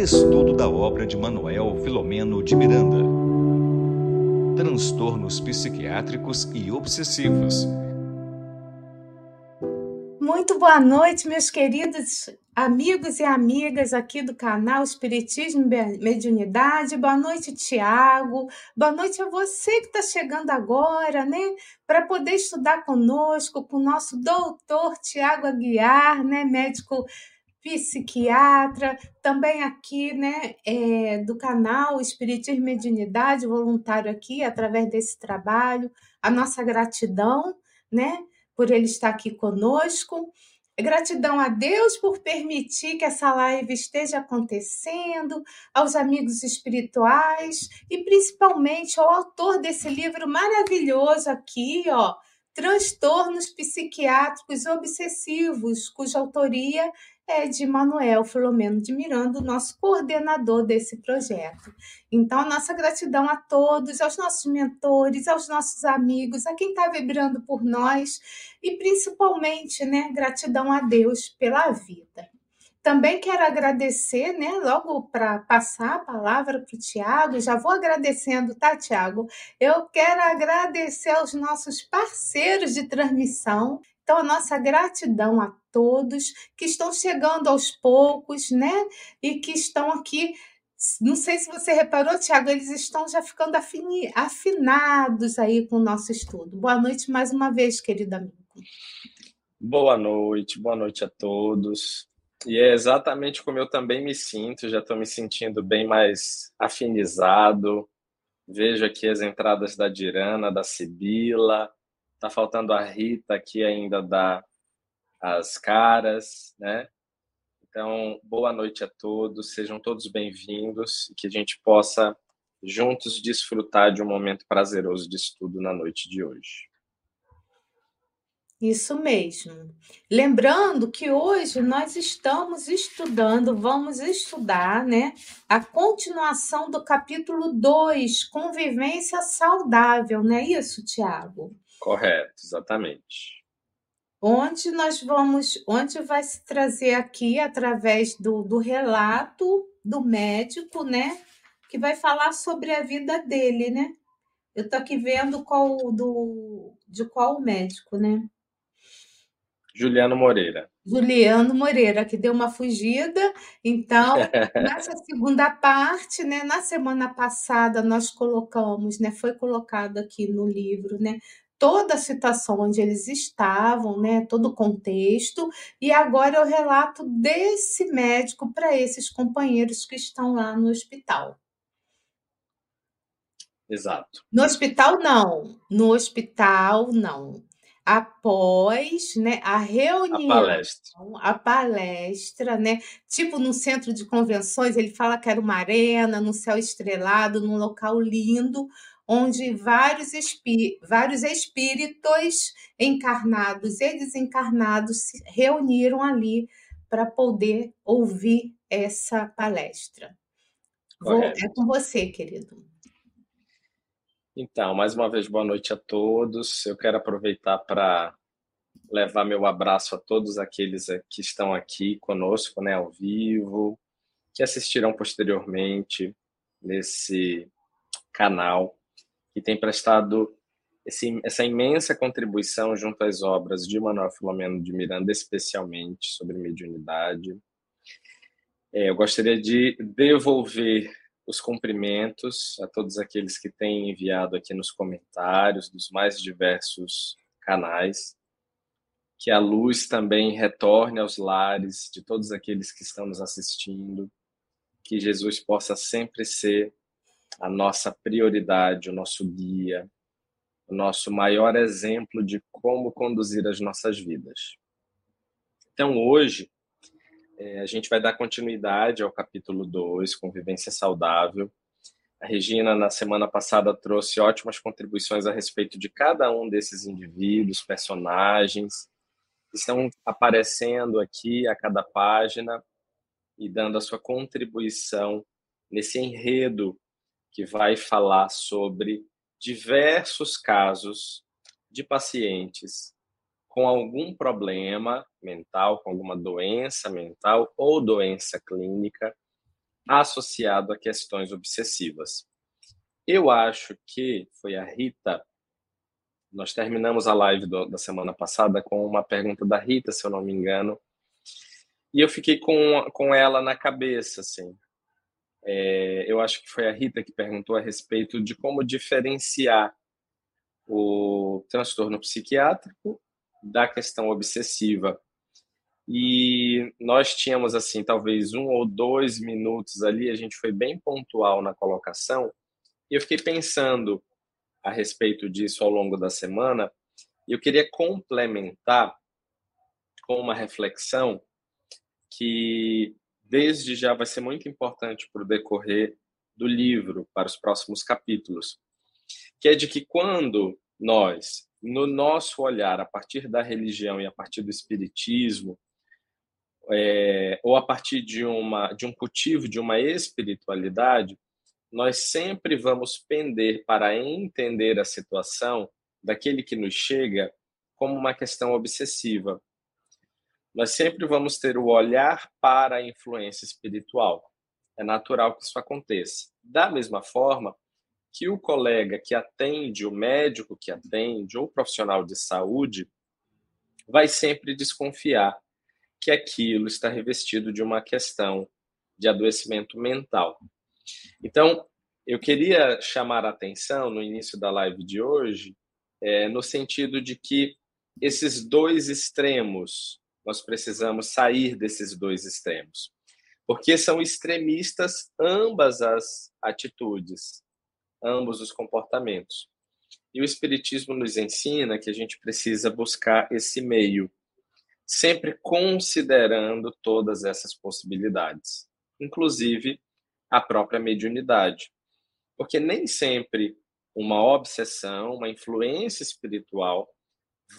Estudo da obra de Manuel Filomeno de Miranda. Transtornos psiquiátricos e obsessivos. Muito boa noite, meus queridos amigos e amigas aqui do canal Espiritismo e Mediunidade. Boa noite, Tiago. Boa noite a você que está chegando agora, né? Para poder estudar conosco, com o nosso doutor Tiago Aguiar, né? Médico psiquiatra, também aqui, né, é, do canal Espiritismo e Mediunidade, voluntário aqui, através desse trabalho, a nossa gratidão, né, por ele estar aqui conosco. Gratidão a Deus por permitir que essa live esteja acontecendo, aos amigos espirituais e principalmente ao autor desse livro maravilhoso aqui, ó, Transtornos Psiquiátricos Obsessivos, cuja autoria é de Manuel Filomeno de Miranda, nosso coordenador desse projeto. Então, nossa gratidão a todos, aos nossos mentores, aos nossos amigos, a quem está vibrando por nós e principalmente, né, gratidão a Deus pela vida. Também quero agradecer, né, logo para passar a palavra para o Tiago, já vou agradecendo, tá, Tiago? Eu quero agradecer aos nossos parceiros de transmissão, então, a nossa gratidão a todos que estão chegando aos poucos, né? E que estão aqui. Não sei se você reparou, Tiago, eles estão já ficando afini, afinados aí com o nosso estudo. Boa noite mais uma vez, querido amigo. Boa noite, boa noite a todos. E é exatamente como eu também me sinto, já estou me sentindo bem mais afinizado. Vejo aqui as entradas da Dirana, da Sibila, Tá faltando a Rita aqui ainda dar as caras, né? Então, boa noite a todos, sejam todos bem-vindos e que a gente possa juntos desfrutar de um momento prazeroso de estudo na noite de hoje. Isso mesmo. Lembrando que hoje nós estamos estudando, vamos estudar, né, a continuação do capítulo 2, convivência saudável, não é isso, Tiago? Correto, exatamente. Onde nós vamos, onde vai se trazer aqui através do, do relato do médico, né? Que vai falar sobre a vida dele, né? Eu tô aqui vendo qual do de qual médico, né? Juliano Moreira. Juliano Moreira, que deu uma fugida. Então, nessa segunda parte, né, na semana passada nós colocamos, né, foi colocado aqui no livro, né, toda a situação onde eles estavam, né, todo o contexto, e agora eu relato desse médico para esses companheiros que estão lá no hospital. Exato. No hospital não, no hospital não. Após, né, a reunião, a palestra. a palestra, né, tipo no centro de convenções, ele fala que era uma arena, no céu estrelado, num local lindo, onde vários, espí vários espíritos encarnados e desencarnados se reuniram ali para poder ouvir essa palestra. Vou, é com você, querido. Então, mais uma vez, boa noite a todos. Eu quero aproveitar para levar meu abraço a todos aqueles que estão aqui conosco, né, ao vivo, que assistirão posteriormente nesse canal que tem prestado esse, essa imensa contribuição junto às obras de Manuel Filomeno de Miranda, especialmente sobre mediunidade. É, eu gostaria de devolver os cumprimentos a todos aqueles que têm enviado aqui nos comentários dos mais diversos canais. Que a luz também retorne aos lares de todos aqueles que estão nos assistindo. Que Jesus possa sempre ser a nossa prioridade, o nosso guia, o nosso maior exemplo de como conduzir as nossas vidas. Então, hoje, é, a gente vai dar continuidade ao capítulo 2, Convivência Saudável. A Regina, na semana passada, trouxe ótimas contribuições a respeito de cada um desses indivíduos, personagens, que estão aparecendo aqui a cada página e dando a sua contribuição nesse enredo que vai falar sobre diversos casos de pacientes com algum problema mental, com alguma doença mental ou doença clínica, associado a questões obsessivas. Eu acho que foi a Rita. Nós terminamos a live do, da semana passada com uma pergunta da Rita, se eu não me engano, e eu fiquei com, com ela na cabeça, assim. É, eu acho que foi a Rita que perguntou a respeito de como diferenciar o transtorno psiquiátrico da questão obsessiva. E nós tínhamos, assim, talvez um ou dois minutos ali, a gente foi bem pontual na colocação, e eu fiquei pensando a respeito disso ao longo da semana, e eu queria complementar com uma reflexão que desde já vai ser muito importante para o decorrer do livro, para os próximos capítulos, que é de que quando nós, no nosso olhar, a partir da religião e a partir do espiritismo, é, ou a partir de, uma, de um cultivo de uma espiritualidade, nós sempre vamos pender para entender a situação daquele que nos chega como uma questão obsessiva nós sempre vamos ter o olhar para a influência espiritual. É natural que isso aconteça. Da mesma forma que o colega que atende, o médico que atende, ou o profissional de saúde, vai sempre desconfiar que aquilo está revestido de uma questão de adoecimento mental. Então, eu queria chamar a atenção no início da live de hoje, é, no sentido de que esses dois extremos nós precisamos sair desses dois extremos. Porque são extremistas ambas as atitudes, ambos os comportamentos. E o Espiritismo nos ensina que a gente precisa buscar esse meio, sempre considerando todas essas possibilidades, inclusive a própria mediunidade. Porque nem sempre uma obsessão, uma influência espiritual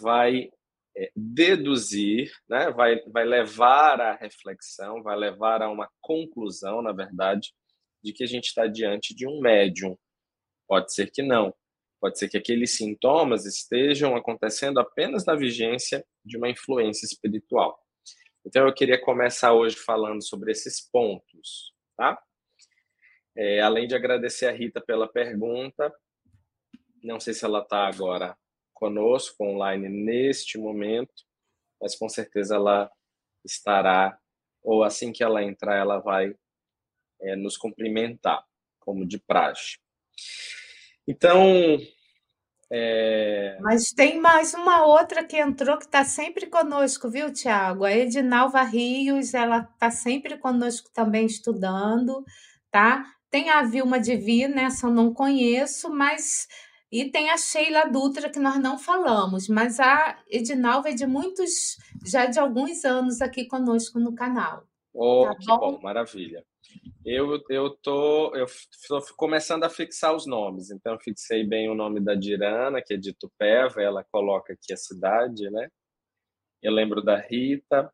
vai é, deduzir, né? vai, vai levar à reflexão, vai levar a uma conclusão, na verdade, de que a gente está diante de um médium. Pode ser que não. Pode ser que aqueles sintomas estejam acontecendo apenas na vigência de uma influência espiritual. Então, eu queria começar hoje falando sobre esses pontos, tá? É, além de agradecer a Rita pela pergunta, não sei se ela está agora conosco online neste momento, mas com certeza ela estará, ou assim que ela entrar, ela vai é, nos cumprimentar, como de praxe. Então. É... Mas tem mais uma outra que entrou que está sempre conosco, viu, Tiago? A Edinalva Rios, ela está sempre conosco também estudando, tá? Tem a Vilma Divina, essa eu não conheço, mas e tem a Sheila Dutra, que nós não falamos, mas a Edinalva é de muitos, já de alguns anos aqui conosco no canal. Oh, tá que bom? bom, maravilha. Eu eu tô eu estou começando a fixar os nomes, então fixei bem o nome da Dirana, que é de Tupéva, ela coloca aqui a cidade, né? Eu lembro da Rita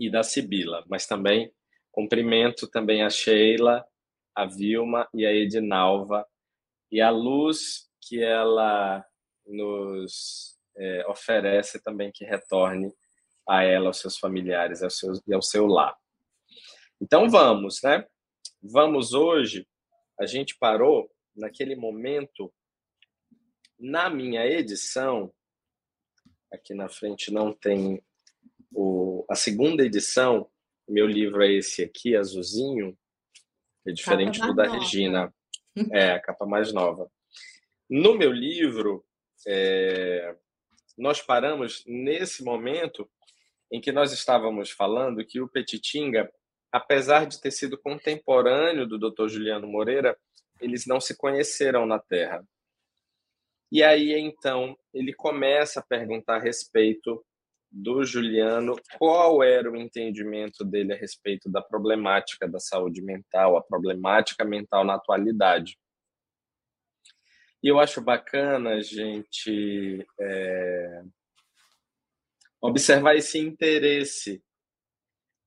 e da Sibila, mas também cumprimento também a Sheila, a Vilma e a Edinalva e a luz que ela nos é, oferece também que retorne a ela, aos seus familiares ao seu, e ao seu lar. Então vamos, né? Vamos hoje. A gente parou naquele momento na minha edição. Aqui na frente não tem o, a segunda edição. Meu livro é esse aqui, azulzinho, é diferente do da Regina. É, a capa mais nova. No meu livro, é, nós paramos nesse momento em que nós estávamos falando que o Petitinga, apesar de ter sido contemporâneo do Dr. Juliano Moreira, eles não se conheceram na Terra. E aí, então, ele começa a perguntar a respeito do Juliano qual era o entendimento dele a respeito da problemática da saúde mental, a problemática mental na atualidade. E eu acho bacana a gente é, observar esse interesse,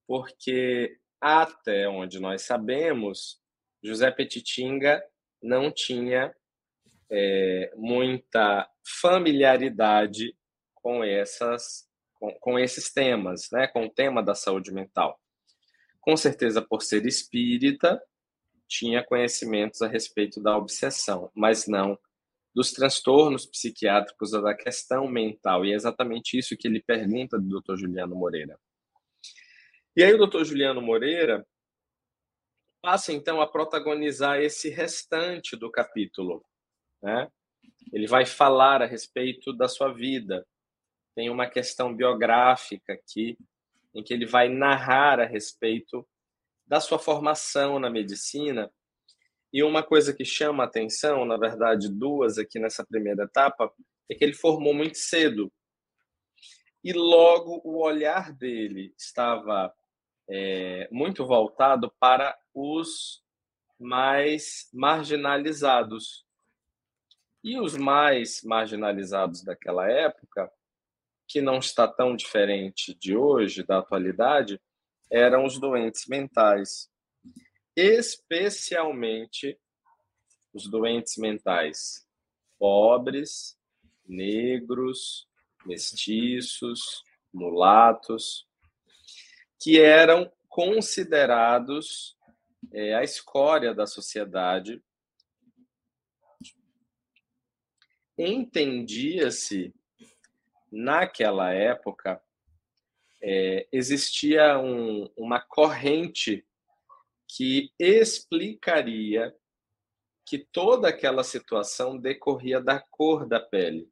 porque até onde nós sabemos, José Petitinga não tinha é, muita familiaridade com essas com, com esses temas, né, com o tema da saúde mental. com certeza por ser espírita, tinha conhecimentos a respeito da obsessão, mas não dos transtornos psiquiátricos da questão mental. E é exatamente isso que ele pergunta do Dr. Juliano Moreira. E aí o Dr. Juliano Moreira passa então a protagonizar esse restante do capítulo, né? Ele vai falar a respeito da sua vida. Tem uma questão biográfica aqui em que ele vai narrar a respeito da sua formação na medicina. E uma coisa que chama a atenção, na verdade, duas aqui nessa primeira etapa, é que ele formou muito cedo. E logo o olhar dele estava é, muito voltado para os mais marginalizados. E os mais marginalizados daquela época, que não está tão diferente de hoje, da atualidade, eram os doentes mentais, especialmente os doentes mentais pobres, negros, mestiços, mulatos, que eram considerados é, a escória da sociedade. Entendia-se, naquela época, é, existia um, uma corrente que explicaria que toda aquela situação decorria da cor da pele.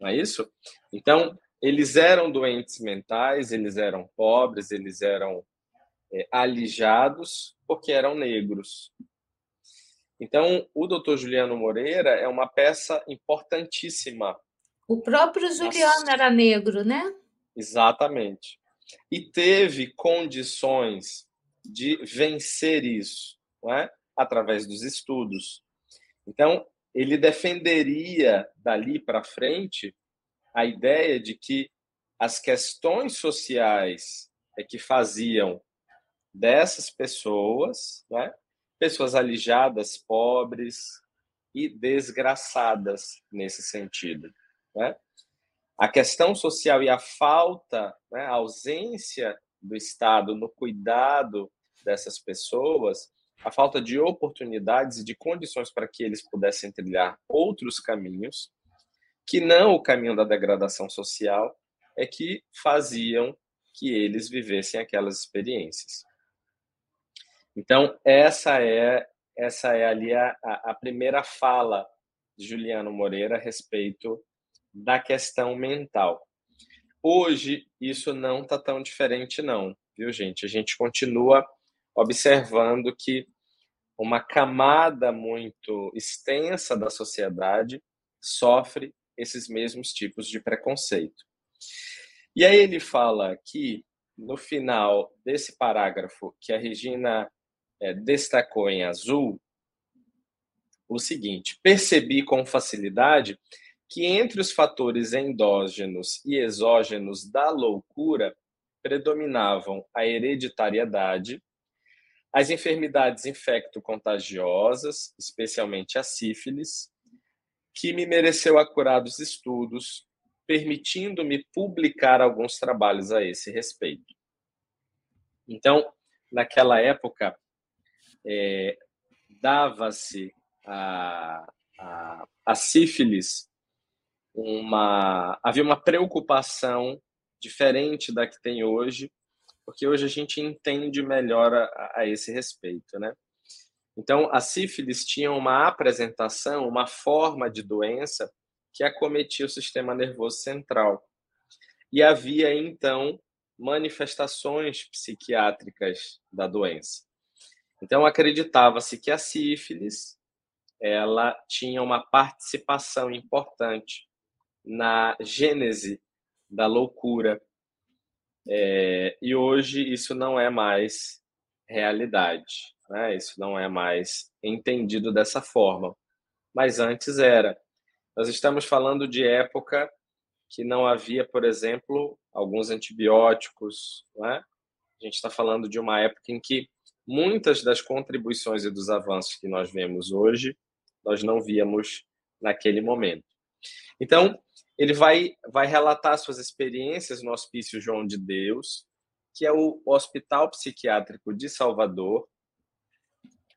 Não é isso? Então, eles eram doentes mentais, eles eram pobres, eles eram é, alijados porque eram negros. Então, o doutor Juliano Moreira é uma peça importantíssima. O próprio Juliano Nossa. era negro, né? Exatamente. E teve condições de vencer isso, não é? através dos estudos. Então, ele defenderia dali para frente a ideia de que as questões sociais é que faziam dessas pessoas, né, pessoas alijadas, pobres e desgraçadas nesse sentido. Né? A questão social e a falta, né, a ausência do Estado no cuidado dessas pessoas, a falta de oportunidades e de condições para que eles pudessem trilhar outros caminhos, que não o caminho da degradação social, é que faziam que eles vivessem aquelas experiências. Então, essa é essa é ali a, a primeira fala de Juliano Moreira a respeito da questão mental. Hoje, isso não está tão diferente, não, viu, gente? A gente continua observando que uma camada muito extensa da sociedade sofre esses mesmos tipos de preconceito. E aí ele fala aqui, no final desse parágrafo, que a Regina é, destacou em azul, o seguinte: percebi com facilidade que entre os fatores endógenos e exógenos da loucura predominavam a hereditariedade, as enfermidades infecto-contagiosas, especialmente a sífilis, que me mereceu acurados estudos, permitindo-me publicar alguns trabalhos a esse respeito. Então, naquela época, é, dava-se a, a, a sífilis uma havia uma preocupação diferente da que tem hoje, porque hoje a gente entende melhor a, a esse respeito, né? Então, a sífilis tinha uma apresentação, uma forma de doença que acometia o sistema nervoso central. E havia, então, manifestações psiquiátricas da doença. Então, acreditava-se que a sífilis ela tinha uma participação importante na gênese da loucura. É, e hoje isso não é mais realidade, né? isso não é mais entendido dessa forma. Mas antes era. Nós estamos falando de época que não havia, por exemplo, alguns antibióticos. Né? A gente está falando de uma época em que muitas das contribuições e dos avanços que nós vemos hoje, nós não víamos naquele momento. Então, ele vai, vai relatar suas experiências no Hospício João de Deus, que é o Hospital Psiquiátrico de Salvador,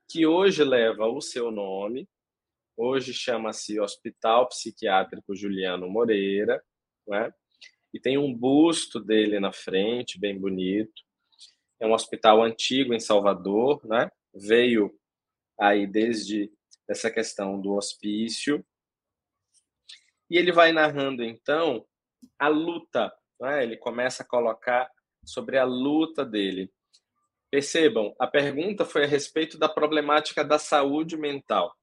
que hoje leva o seu nome, hoje chama-se Hospital Psiquiátrico Juliano Moreira, né? e tem um busto dele na frente, bem bonito. É um hospital antigo em Salvador, né? veio aí desde essa questão do hospício. E ele vai narrando, então, a luta. Né? Ele começa a colocar sobre a luta dele. Percebam, a pergunta foi a respeito da problemática da saúde mental.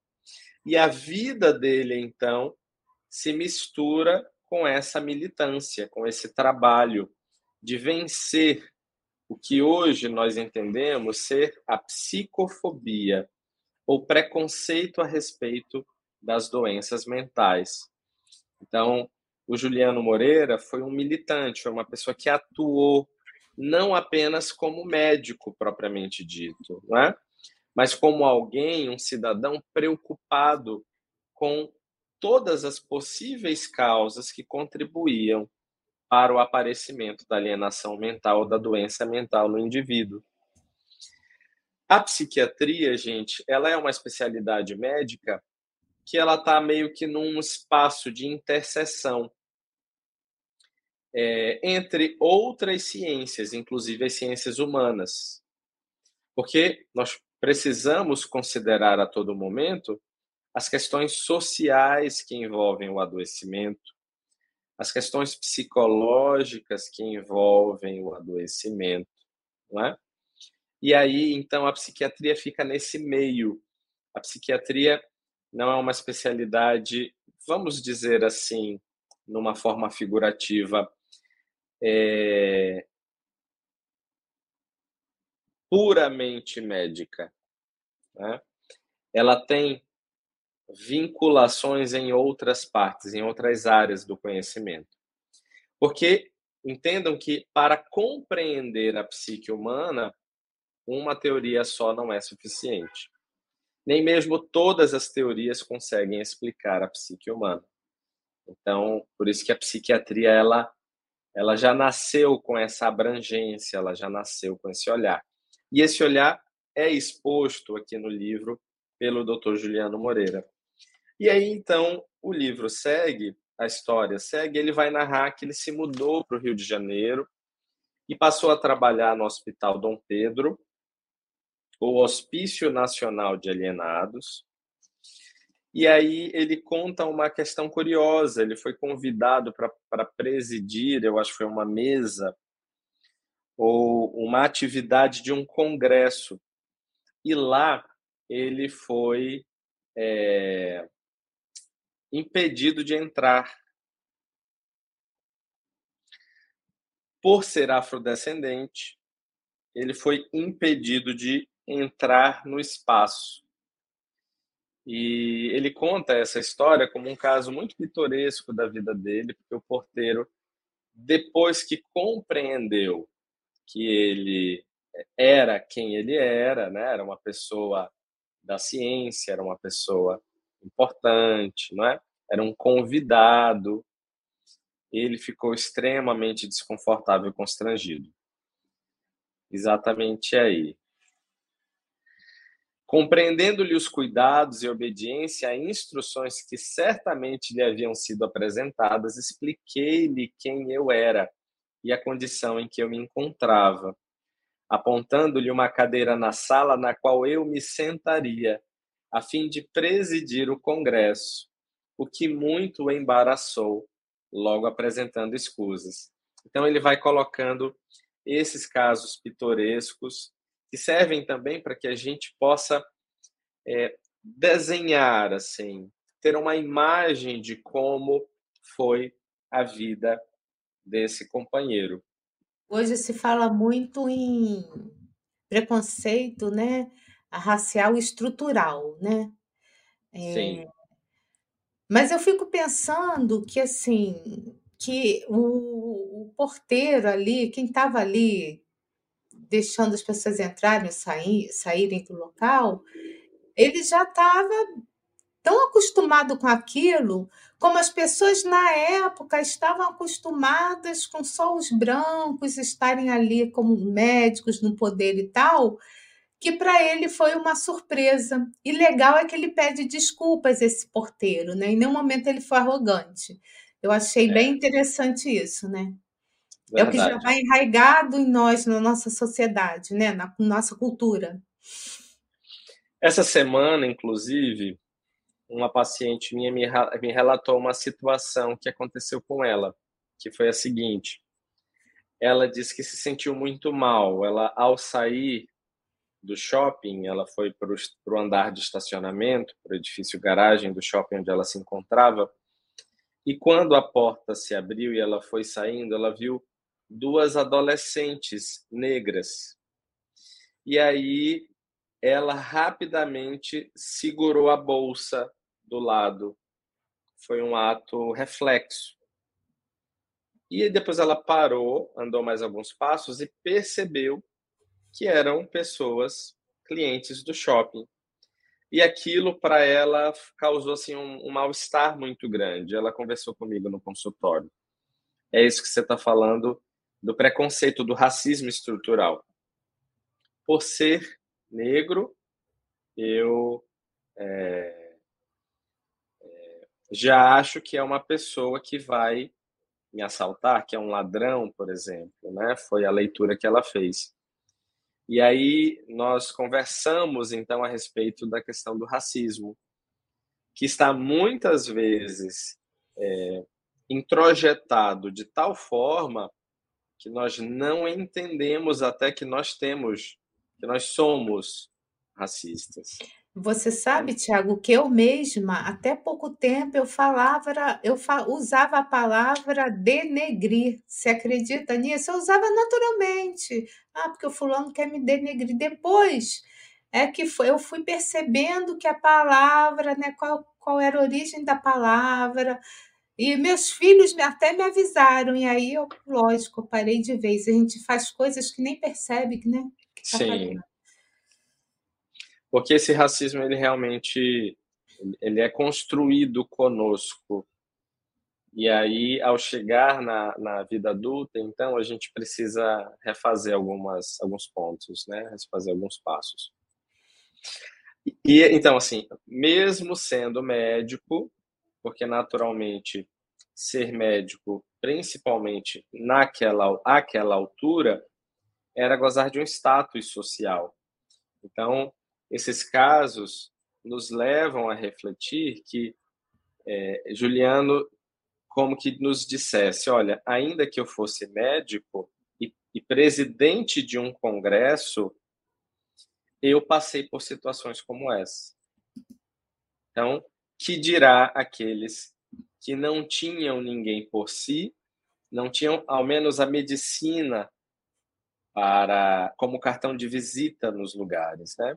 E a vida dele, então, se mistura com essa militância, com esse trabalho de vencer o que hoje nós entendemos ser a psicofobia, ou preconceito a respeito das doenças mentais. Então, o Juliano Moreira foi um militante, foi uma pessoa que atuou não apenas como médico propriamente dito, não é? mas como alguém, um cidadão preocupado com todas as possíveis causas que contribuíam para o aparecimento da alienação mental da doença mental no indivíduo. A psiquiatria, gente, ela é uma especialidade médica que ela está meio que num espaço de interseção é, entre outras ciências, inclusive as ciências humanas. Porque nós precisamos considerar a todo momento as questões sociais que envolvem o adoecimento, as questões psicológicas que envolvem o adoecimento, não é? E aí, então, a psiquiatria fica nesse meio. A psiquiatria não é uma especialidade, vamos dizer assim, numa forma figurativa, é, puramente médica. Né? Ela tem vinculações em outras partes, em outras áreas do conhecimento. Porque entendam que para compreender a psique humana, uma teoria só não é suficiente. Nem mesmo todas as teorias conseguem explicar a psique humana. Então, por isso que a psiquiatria ela ela já nasceu com essa abrangência, ela já nasceu com esse olhar. E esse olhar é exposto aqui no livro pelo Dr. Juliano Moreira. E aí, então, o livro segue, a história segue, ele vai narrar que ele se mudou para o Rio de Janeiro e passou a trabalhar no Hospital Dom Pedro, o Hospício Nacional de Alienados. E aí ele conta uma questão curiosa. Ele foi convidado para presidir, eu acho que foi uma mesa ou uma atividade de um congresso. E lá ele foi é, impedido de entrar. Por ser afrodescendente, ele foi impedido de entrar no espaço. E ele conta essa história como um caso muito pitoresco da vida dele, porque o porteiro, depois que compreendeu que ele era quem ele era, né? era uma pessoa da ciência, era uma pessoa importante, não é? Era um convidado. Ele ficou extremamente desconfortável e constrangido. Exatamente aí. Compreendendo-lhe os cuidados e obediência a instruções que certamente lhe haviam sido apresentadas, expliquei-lhe quem eu era e a condição em que eu me encontrava, apontando-lhe uma cadeira na sala na qual eu me sentaria a fim de presidir o Congresso, o que muito o embaraçou, logo apresentando escusas. Então, ele vai colocando esses casos pitorescos, que servem também para que a gente possa é, desenhar, assim, ter uma imagem de como foi a vida desse companheiro. Hoje se fala muito em preconceito, né? racial estrutural, né? É, Sim. Mas eu fico pensando que assim que o, o porteiro ali, quem estava ali deixando as pessoas entrarem e sair, saírem do local, ele já estava tão acostumado com aquilo, como as pessoas na época estavam acostumadas com só os brancos estarem ali como médicos no poder e tal, que para ele foi uma surpresa. E legal é que ele pede desculpas esse porteiro, né? Em nenhum momento ele foi arrogante. Eu achei é. bem interessante isso, né? Verdade. É o que já vai enraigado em nós, na nossa sociedade, né? na nossa cultura. Essa semana, inclusive, uma paciente minha me, me relatou uma situação que aconteceu com ela, que foi a seguinte. Ela disse que se sentiu muito mal. Ela, ao sair do shopping, ela foi para o andar de estacionamento, para o edifício garagem do shopping onde ela se encontrava. E quando a porta se abriu e ela foi saindo, ela viu duas adolescentes negras. E aí ela rapidamente segurou a bolsa do lado. Foi um ato reflexo. E depois ela parou, andou mais alguns passos e percebeu que eram pessoas clientes do shopping. E aquilo para ela causou assim um, um mal-estar muito grande. Ela conversou comigo no consultório. É isso que você está falando do preconceito, do racismo estrutural. Por ser negro, eu é, é, já acho que é uma pessoa que vai me assaltar, que é um ladrão, por exemplo, né? Foi a leitura que ela fez. E aí nós conversamos então a respeito da questão do racismo, que está muitas vezes é, introjetado de tal forma que nós não entendemos até que nós temos que nós somos racistas. Você sabe, Tiago, que eu mesma, até pouco tempo, eu falava, eu usava a palavra denegrir. Você acredita nisso? Eu usava naturalmente. Ah, porque o fulano quer me denegrir. Depois é que eu fui percebendo que a palavra, né, qual, qual era a origem da palavra. E meus filhos até me avisaram, e aí eu, lógico, parei de vez. A gente faz coisas que nem percebe, né? Tá Sim. Fazendo. Porque esse racismo, ele realmente ele é construído conosco. E aí, ao chegar na, na vida adulta, então, a gente precisa refazer algumas, alguns pontos, né? Refazer alguns passos. E, então, assim, mesmo sendo médico, porque naturalmente ser médico, principalmente naquela aquela altura, era gozar de um status social. Então, esses casos nos levam a refletir que é, Juliano como que nos dissesse, olha, ainda que eu fosse médico e, e presidente de um congresso, eu passei por situações como essa. Então, que dirá aqueles que não tinham ninguém por si, não tinham ao menos a medicina para como cartão de visita nos lugares, né?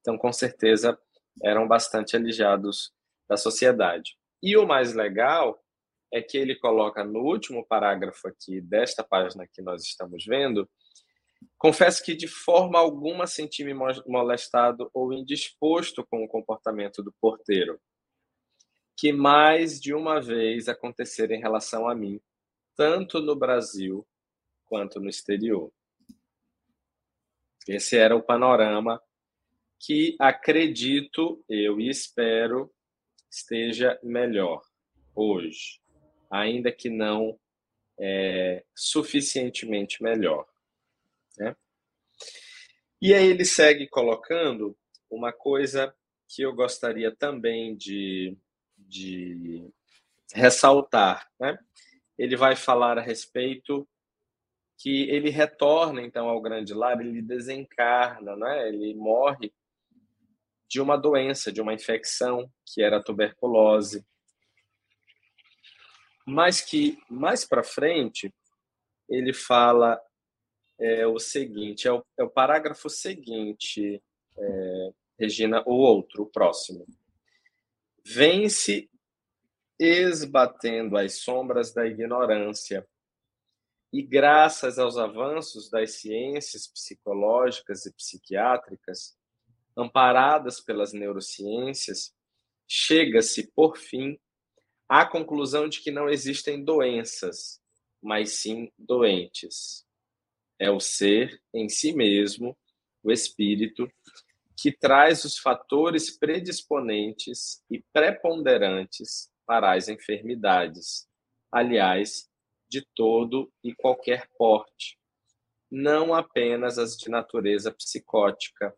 Então, com certeza, eram bastante alijados da sociedade. E o mais legal é que ele coloca no último parágrafo aqui desta página que nós estamos vendo, confesso que de forma alguma senti-me molestado ou indisposto com o comportamento do porteiro, que mais de uma vez acontecera em relação a mim, tanto no Brasil quanto no exterior. Esse era o panorama que acredito eu e espero esteja melhor hoje, ainda que não é, suficientemente melhor. Né? E aí ele segue colocando uma coisa que eu gostaria também de, de ressaltar. Né? Ele vai falar a respeito que ele retorna então ao grande lar, ele desencarna, né? ele morre de uma doença, de uma infecção, que era a tuberculose. Mas que mais para frente ele fala é, o seguinte: é o, é o parágrafo seguinte, é, Regina, o outro, o próximo. Vence esbatendo as sombras da ignorância e graças aos avanços das ciências psicológicas e psiquiátricas, amparadas pelas neurociências, chega-se, por fim, à conclusão de que não existem doenças, mas sim doentes. É o ser em si mesmo, o espírito, que traz os fatores predisponentes e preponderantes para as enfermidades, aliás, de todo e qualquer porte, não apenas as de natureza psicótica,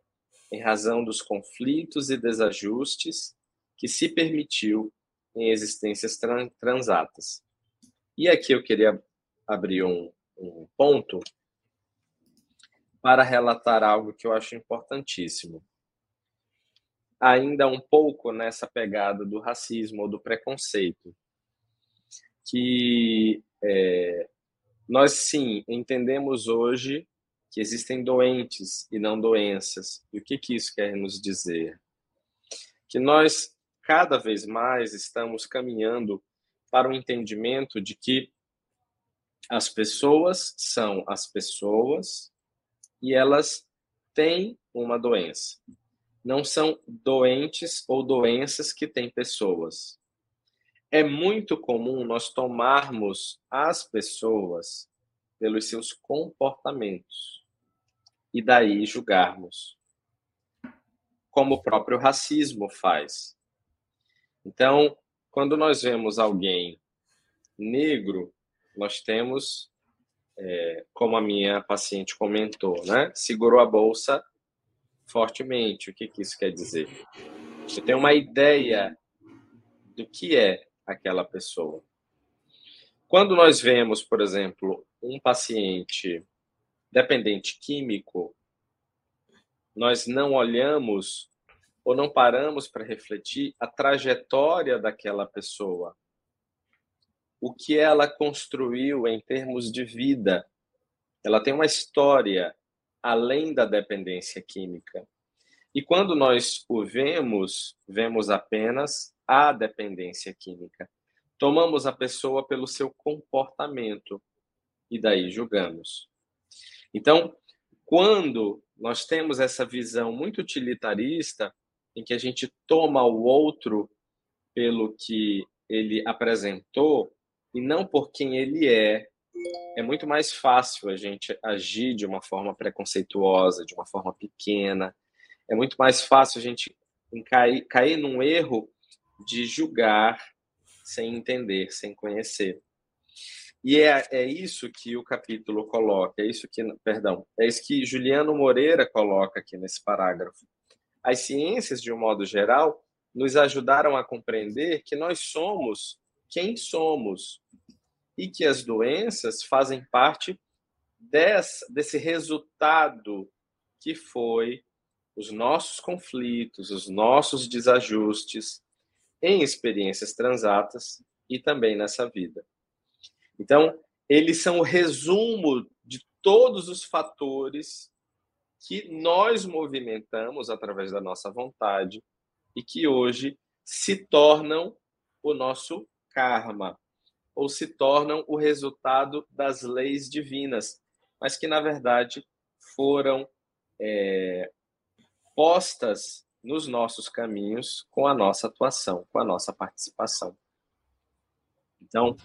em razão dos conflitos e desajustes que se permitiu em existências transatas. E aqui eu queria abrir um, um ponto para relatar algo que eu acho importantíssimo. Ainda um pouco nessa pegada do racismo ou do preconceito, que é, nós sim entendemos hoje que existem doentes e não doenças. E o que, que isso quer nos dizer? Que nós cada vez mais estamos caminhando para o entendimento de que as pessoas são as pessoas e elas têm uma doença. Não são doentes ou doenças que têm pessoas. É muito comum nós tomarmos as pessoas pelos seus comportamentos e daí julgarmos, como o próprio racismo faz. Então, quando nós vemos alguém negro, nós temos é, como a minha paciente comentou, né? Segurou a bolsa fortemente. O que, que isso quer dizer? Você tem uma ideia do que é aquela pessoa. Quando nós vemos, por exemplo, um paciente dependente químico, nós não olhamos ou não paramos para refletir a trajetória daquela pessoa o que ela construiu em termos de vida. Ela tem uma história além da dependência química. E quando nós o vemos, vemos apenas a dependência química. Tomamos a pessoa pelo seu comportamento e daí julgamos. Então, quando nós temos essa visão muito utilitarista, em que a gente toma o outro pelo que ele apresentou, e não por quem ele é, é muito mais fácil a gente agir de uma forma preconceituosa, de uma forma pequena. É muito mais fácil a gente cair, cair num erro de julgar sem entender, sem conhecer. E é, é isso que o capítulo coloca, é isso que, perdão, é isso que Juliano Moreira coloca aqui nesse parágrafo. As ciências, de um modo geral, nos ajudaram a compreender que nós somos quem somos e que as doenças fazem parte desse, desse resultado que foi os nossos conflitos, os nossos desajustes em experiências transatas e também nessa vida. Então, eles são o resumo de todos os fatores que nós movimentamos através da nossa vontade e que hoje se tornam o nosso karma, ou se tornam o resultado das leis divinas, mas que, na verdade, foram é, postas nos nossos caminhos com a nossa atuação, com a nossa participação. Então,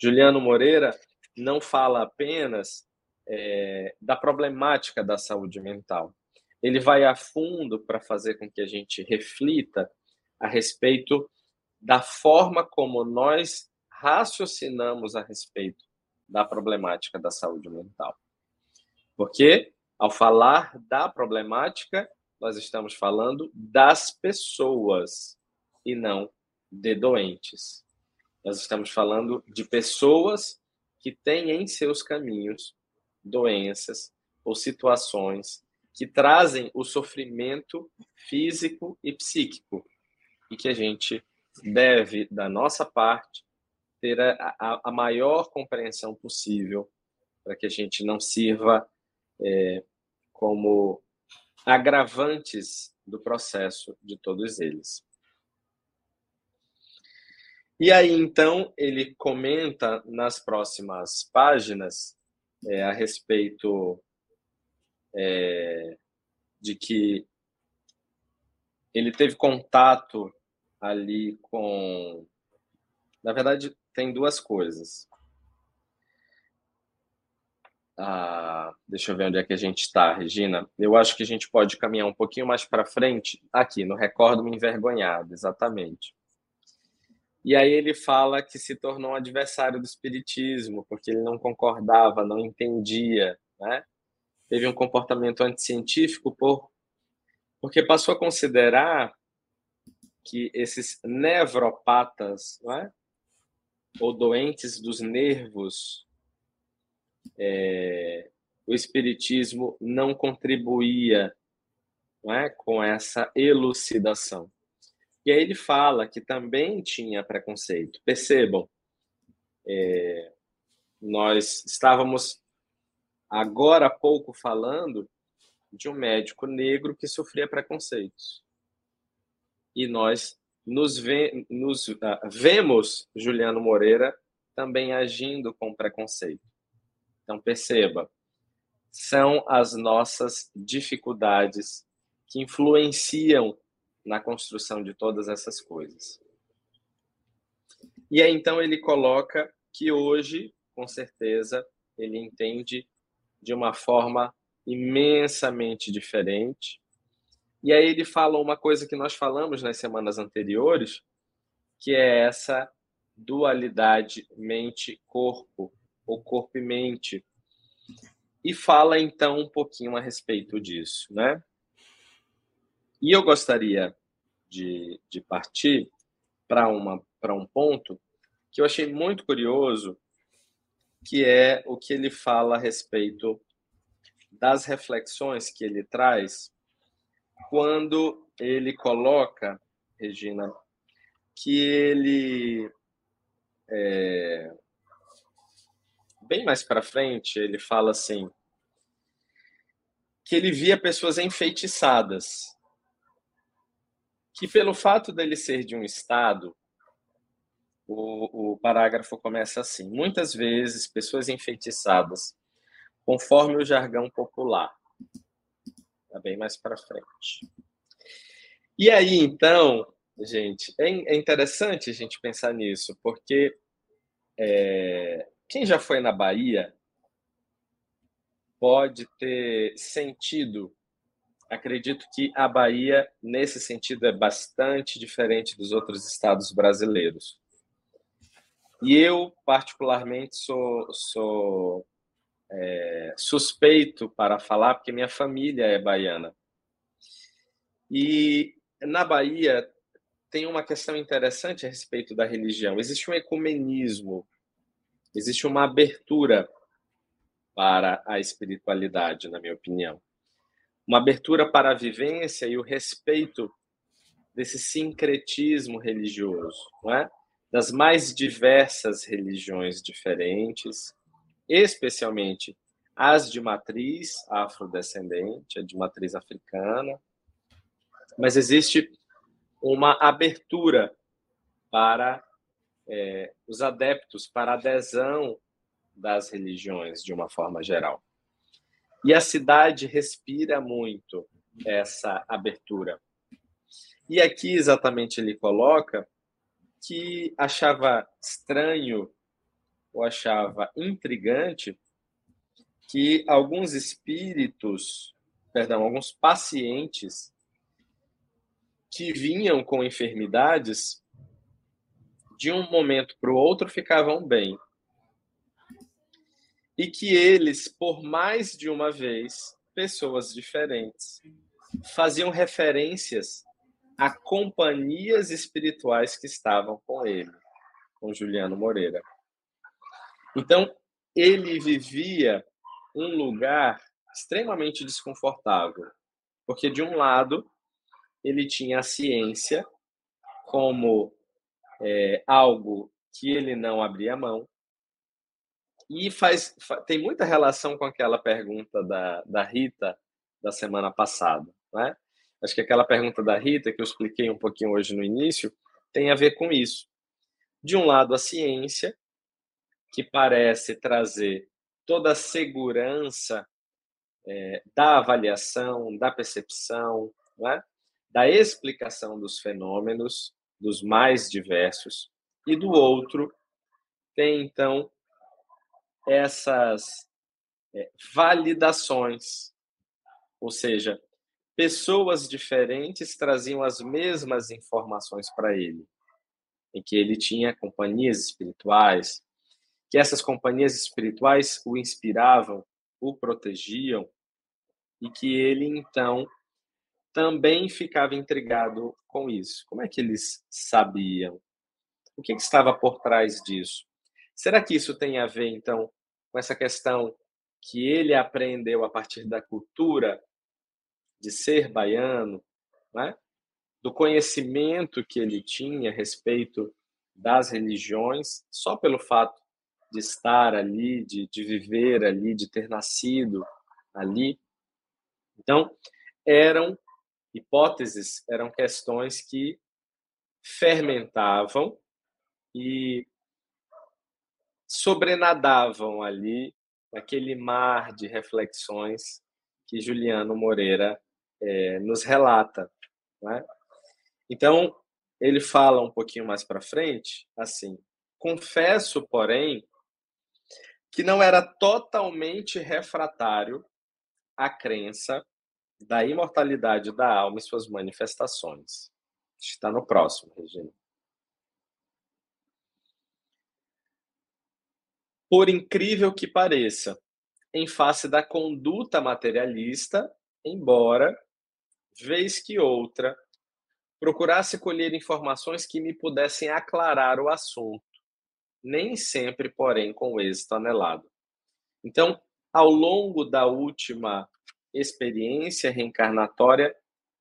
Juliano Moreira não fala apenas é, da problemática da saúde mental. Ele vai a fundo para fazer com que a gente reflita a respeito da forma como nós raciocinamos a respeito da problemática da saúde mental. Porque, ao falar da problemática, nós estamos falando das pessoas e não de doentes. Nós estamos falando de pessoas que têm em seus caminhos doenças ou situações que trazem o sofrimento físico e psíquico e que a gente deve, da nossa parte, ter a, a, a maior compreensão possível para que a gente não sirva é, como agravantes do processo de todos eles. E aí, então, ele comenta nas próximas páginas é, a respeito é, de que ele teve contato ali com. Na verdade, tem duas coisas. Ah, deixa eu ver onde é que a gente está, Regina. Eu acho que a gente pode caminhar um pouquinho mais para frente, aqui, no Recordo-me Envergonhado, exatamente. E aí ele fala que se tornou um adversário do Espiritismo, porque ele não concordava, não entendia, né? Teve um comportamento anticientífico por, porque passou a considerar que esses nevropatas, é? ou doentes dos nervos, é, o espiritismo não contribuía não é, com essa elucidação. E aí ele fala que também tinha preconceito. Percebam, é, nós estávamos agora há pouco falando de um médico negro que sofria preconceitos. E nós nos, ve nos uh, vemos Juliano Moreira também agindo com preconceito. Então, perceba, são as nossas dificuldades que influenciam na construção de todas essas coisas. E aí, então, ele coloca que hoje, com certeza, ele entende de uma forma imensamente diferente e aí ele fala uma coisa que nós falamos nas semanas anteriores, que é essa dualidade mente-corpo, ou corpo e mente. E fala então um pouquinho a respeito disso, né? E eu gostaria de, de partir para um ponto que eu achei muito curioso, que é o que ele fala a respeito das reflexões que ele traz quando ele coloca, Regina, que ele é, bem mais para frente ele fala assim que ele via pessoas enfeitiçadas, que pelo fato dele ser de um estado, o, o parágrafo começa assim: muitas vezes pessoas enfeitiçadas, conforme o jargão popular, Tá bem mais para frente. E aí, então, gente, é, é interessante a gente pensar nisso, porque é, quem já foi na Bahia pode ter sentido. Acredito que a Bahia, nesse sentido, é bastante diferente dos outros estados brasileiros. E eu, particularmente, sou, sou é, suspeito para falar, porque minha família é baiana. E na Bahia tem uma questão interessante a respeito da religião. Existe um ecumenismo, existe uma abertura para a espiritualidade, na minha opinião. Uma abertura para a vivência e o respeito desse sincretismo religioso, não é? das mais diversas religiões diferentes, especialmente as de matriz afrodescendente, de matriz africana, mas existe uma abertura para é, os adeptos, para adesão das religiões de uma forma geral. E a cidade respira muito essa abertura. E aqui exatamente ele coloca que achava estranho ou achava intrigante que alguns espíritos, perdão, alguns pacientes que vinham com enfermidades, de um momento para o outro ficavam bem. E que eles, por mais de uma vez, pessoas diferentes, faziam referências a companhias espirituais que estavam com ele, com Juliano Moreira. Então, ele vivia um lugar extremamente desconfortável, porque, de um lado, ele tinha a ciência como é, algo que ele não abria mão, e faz, tem muita relação com aquela pergunta da, da Rita da semana passada. Né? Acho que aquela pergunta da Rita, que eu expliquei um pouquinho hoje no início, tem a ver com isso. De um lado, a ciência, que parece trazer toda a segurança é, da avaliação, da percepção, né? da explicação dos fenômenos, dos mais diversos, e do outro tem então essas é, validações, ou seja, pessoas diferentes traziam as mesmas informações para ele, em que ele tinha companhias espirituais, que essas companhias espirituais o inspiravam, o protegiam, e que ele então também ficava intrigado com isso. Como é que eles sabiam? O que, que estava por trás disso? Será que isso tem a ver, então, com essa questão que ele aprendeu a partir da cultura de ser baiano, né? do conhecimento que ele tinha a respeito das religiões, só pelo fato de estar ali, de, de viver ali, de ter nascido ali. Então, eram hipóteses, eram questões que fermentavam e sobrenadavam ali naquele mar de reflexões que Juliano Moreira é, nos relata. Né? Então, ele fala um pouquinho mais para frente, assim: confesso, porém, que não era totalmente refratário à crença da imortalidade da alma e suas manifestações. Está no próximo, Regina. Por incrível que pareça, em face da conduta materialista, embora, vez que outra, procurasse colher informações que me pudessem aclarar o assunto, nem sempre, porém, com êxito anelado. Então, ao longo da última experiência reencarnatória,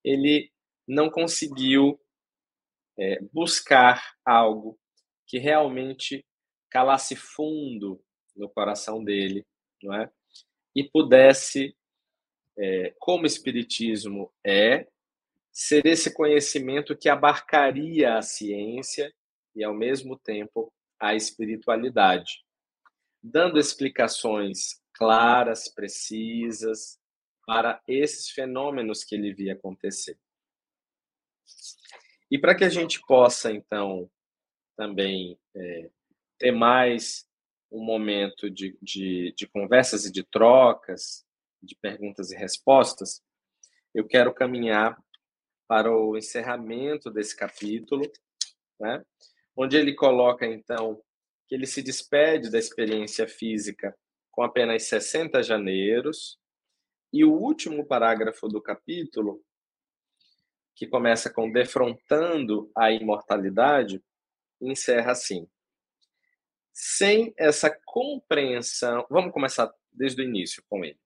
ele não conseguiu é, buscar algo que realmente calasse fundo no coração dele, não é? E pudesse, é, como o Espiritismo é, ser esse conhecimento que abarcaria a ciência e, ao mesmo tempo, a espiritualidade, dando explicações claras, precisas, para esses fenômenos que ele via acontecer. E para que a gente possa, então, também é, ter mais um momento de, de, de conversas e de trocas, de perguntas e respostas, eu quero caminhar para o encerramento desse capítulo, né? Onde ele coloca, então, que ele se despede da experiência física com apenas 60 janeiros, e o último parágrafo do capítulo, que começa com defrontando a imortalidade, encerra assim: sem essa compreensão, vamos começar desde o início com ele.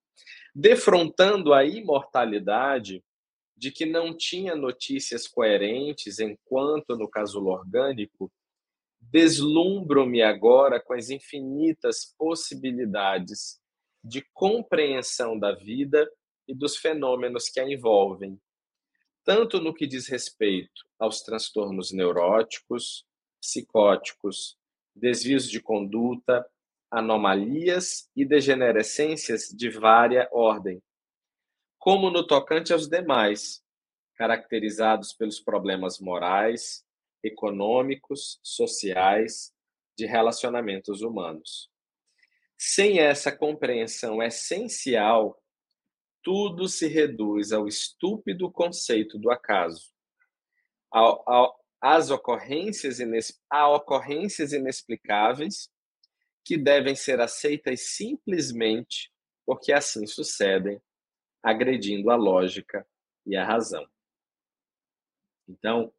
Defrontando a imortalidade de que não tinha notícias coerentes enquanto no casulo orgânico, deslumbro-me agora com as infinitas possibilidades de compreensão da vida e dos fenômenos que a envolvem, tanto no que diz respeito aos transtornos neuróticos, psicóticos, desvios de conduta, anomalias e degenerescências de vária ordem, como no tocante aos demais, caracterizados pelos problemas morais, econômicos, sociais, de relacionamentos humanos. Sem essa compreensão essencial, tudo se reduz ao estúpido conceito do acaso, ao, ao, às ocorrências, a ocorrências inexplicáveis que devem ser aceitas simplesmente porque assim sucedem, agredindo a lógica e a razão. Então,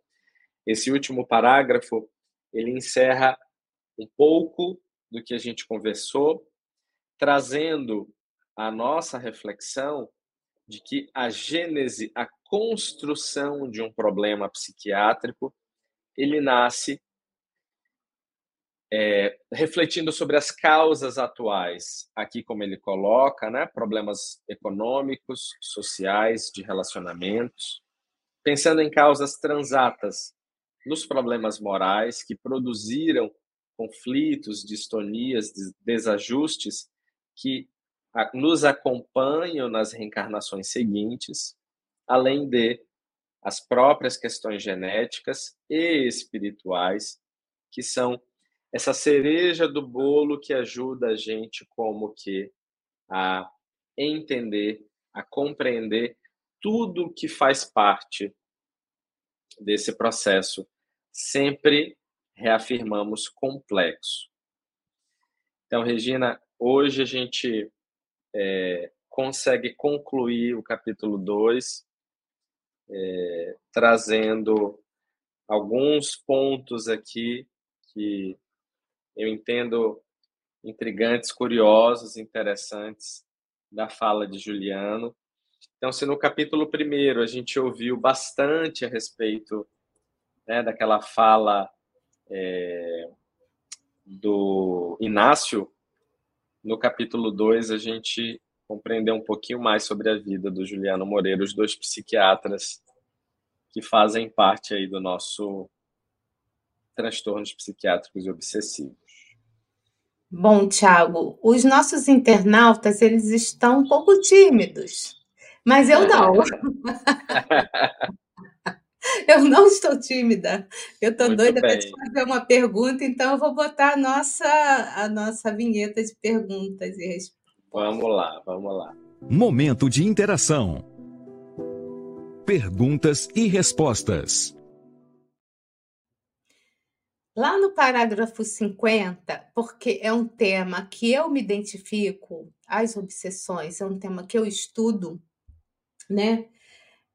esse último parágrafo, ele encerra um pouco do que a gente conversou trazendo a nossa reflexão de que a gênese, a construção de um problema psiquiátrico, ele nasce é, refletindo sobre as causas atuais, aqui como ele coloca, né, problemas econômicos, sociais, de relacionamentos, pensando em causas transatas, nos problemas morais que produziram conflitos, distonias, desajustes que nos acompanham nas reencarnações seguintes, além de as próprias questões genéticas e espirituais, que são essa cereja do bolo que ajuda a gente como que a entender, a compreender tudo que faz parte desse processo. Sempre reafirmamos complexo. Então, Regina, hoje a gente é, consegue concluir o capítulo 2, é, trazendo alguns pontos aqui que eu entendo intrigantes, curiosos, interessantes da fala de Juliano. Então, se no capítulo primeiro a gente ouviu bastante a respeito né, daquela fala é, do Inácio, no capítulo 2 a gente compreendeu um pouquinho mais sobre a vida do Juliano Moreira, os dois psiquiatras que fazem parte aí do nosso transtornos psiquiátricos e obsessivos. Bom, Tiago, os nossos internautas eles estão um pouco tímidos, mas eu não. eu não estou tímida. Eu estou doida para te fazer uma pergunta, então eu vou botar a nossa, a nossa vinheta de perguntas e respostas. Vamos lá, vamos lá. Momento de interação. Perguntas e respostas. Lá no parágrafo 50, porque é um tema que eu me identifico, as obsessões, é um tema que eu estudo, né?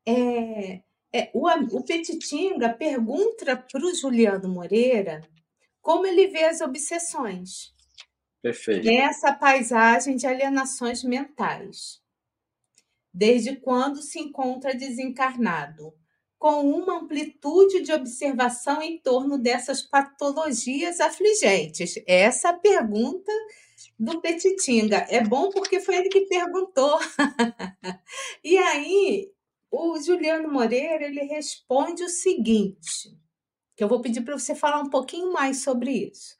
É, é, o, o Petitinga pergunta para o Juliano Moreira como ele vê as obsessões. Perfeito. Nessa paisagem de alienações mentais. Desde quando se encontra desencarnado? com uma amplitude de observação em torno dessas patologias afligentes? Essa pergunta do Petitinga. É bom porque foi ele que perguntou. e aí, o Juliano Moreira ele responde o seguinte, que eu vou pedir para você falar um pouquinho mais sobre isso.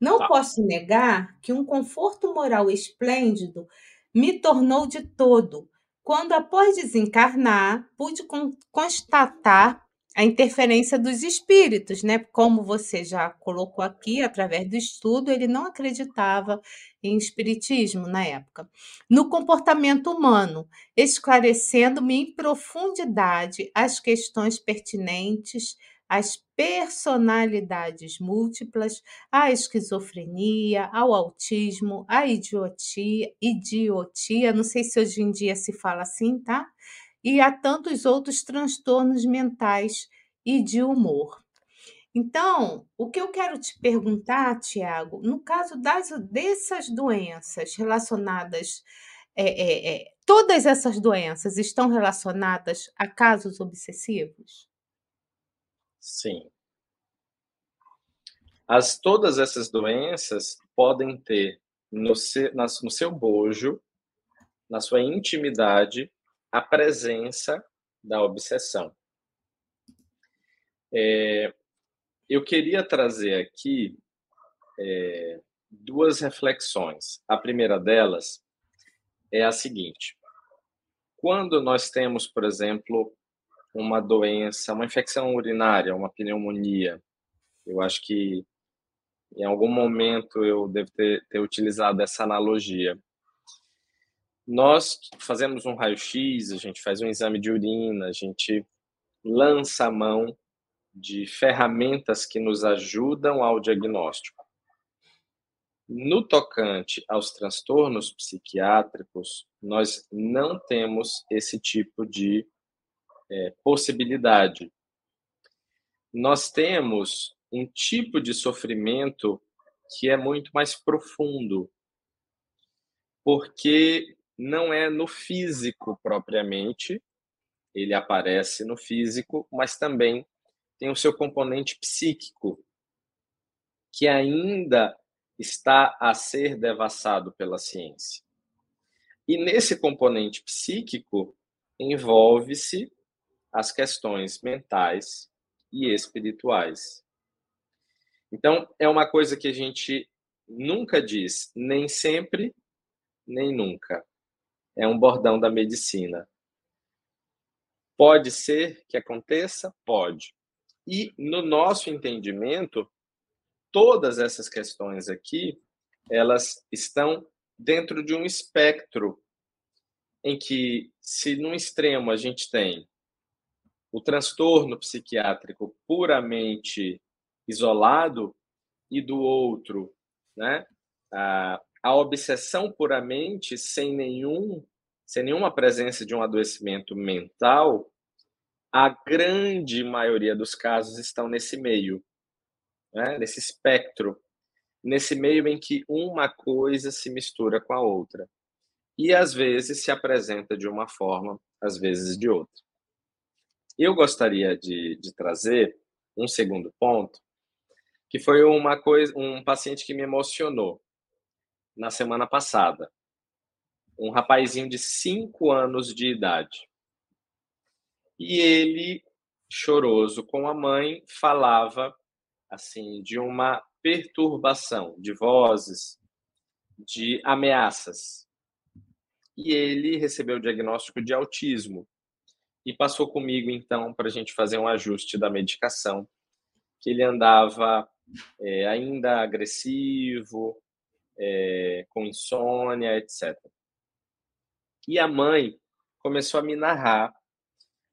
Não tá. posso negar que um conforto moral esplêndido me tornou de todo quando, após desencarnar, pude constatar a interferência dos espíritos, né? Como você já colocou aqui, através do estudo, ele não acreditava em espiritismo na época. No comportamento humano, esclarecendo-me em profundidade as questões pertinentes às personalidades múltiplas, à esquizofrenia, ao autismo, à idiotia, idiotia, não sei se hoje em dia se fala assim, tá? E a tantos outros transtornos mentais e de humor. Então, o que eu quero te perguntar, Tiago, no caso das, dessas doenças relacionadas, é, é, é, todas essas doenças estão relacionadas a casos obsessivos? Sim. As, todas essas doenças podem ter no no seu bojo, na sua intimidade, a presença da obsessão. É, eu queria trazer aqui é, duas reflexões. A primeira delas é a seguinte: quando nós temos, por exemplo, uma doença, uma infecção urinária, uma pneumonia. Eu acho que em algum momento eu devo ter, ter utilizado essa analogia. Nós fazemos um raio-x, a gente faz um exame de urina, a gente lança a mão de ferramentas que nos ajudam ao diagnóstico. No tocante aos transtornos psiquiátricos, nós não temos esse tipo de é, possibilidade. Nós temos um tipo de sofrimento que é muito mais profundo, porque não é no físico propriamente, ele aparece no físico, mas também tem o seu componente psíquico, que ainda está a ser devassado pela ciência. E nesse componente psíquico envolve-se as questões mentais e espirituais. Então, é uma coisa que a gente nunca diz, nem sempre, nem nunca. É um bordão da medicina. Pode ser que aconteça? Pode. E no nosso entendimento, todas essas questões aqui, elas estão dentro de um espectro em que, se num extremo a gente tem o transtorno psiquiátrico puramente isolado e do outro, né, a, a obsessão puramente sem nenhum sem nenhuma presença de um adoecimento mental, a grande maioria dos casos estão nesse meio, né, nesse espectro, nesse meio em que uma coisa se mistura com a outra e às vezes se apresenta de uma forma, às vezes de outra. Eu gostaria de, de trazer um segundo ponto, que foi uma coisa, um paciente que me emocionou na semana passada. Um rapazinho de 5 anos de idade. E ele, choroso com a mãe, falava assim de uma perturbação de vozes, de ameaças. E ele recebeu o diagnóstico de autismo e passou comigo então para a gente fazer um ajuste da medicação, que ele andava é, ainda agressivo, é, com insônia, etc. E a mãe começou a me narrar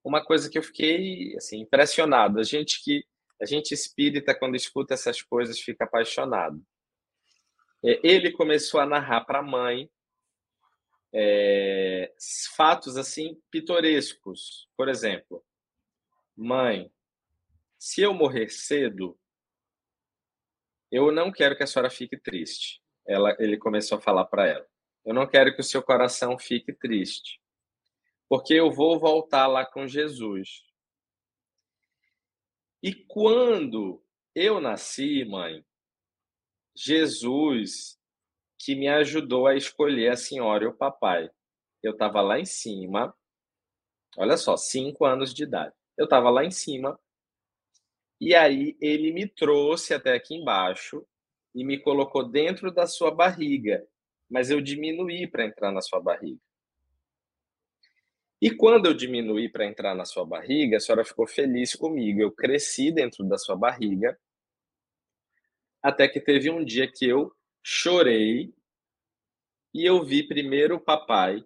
uma coisa que eu fiquei assim impressionado. A gente que a gente espírita quando escuta essas coisas fica apaixonado. É, ele começou a narrar para a mãe é, fatos assim pitorescos. Por exemplo, mãe, se eu morrer cedo, eu não quero que a senhora fique triste. Ela, ele começou a falar para ela. Eu não quero que o seu coração fique triste, porque eu vou voltar lá com Jesus. E quando eu nasci, mãe, Jesus que me ajudou a escolher a senhora e o papai. Eu estava lá em cima, olha só, cinco anos de idade. Eu estava lá em cima, e aí ele me trouxe até aqui embaixo e me colocou dentro da sua barriga, mas eu diminuí para entrar na sua barriga. E quando eu diminuí para entrar na sua barriga, a senhora ficou feliz comigo. Eu cresci dentro da sua barriga, até que teve um dia que eu chorei e eu vi primeiro o papai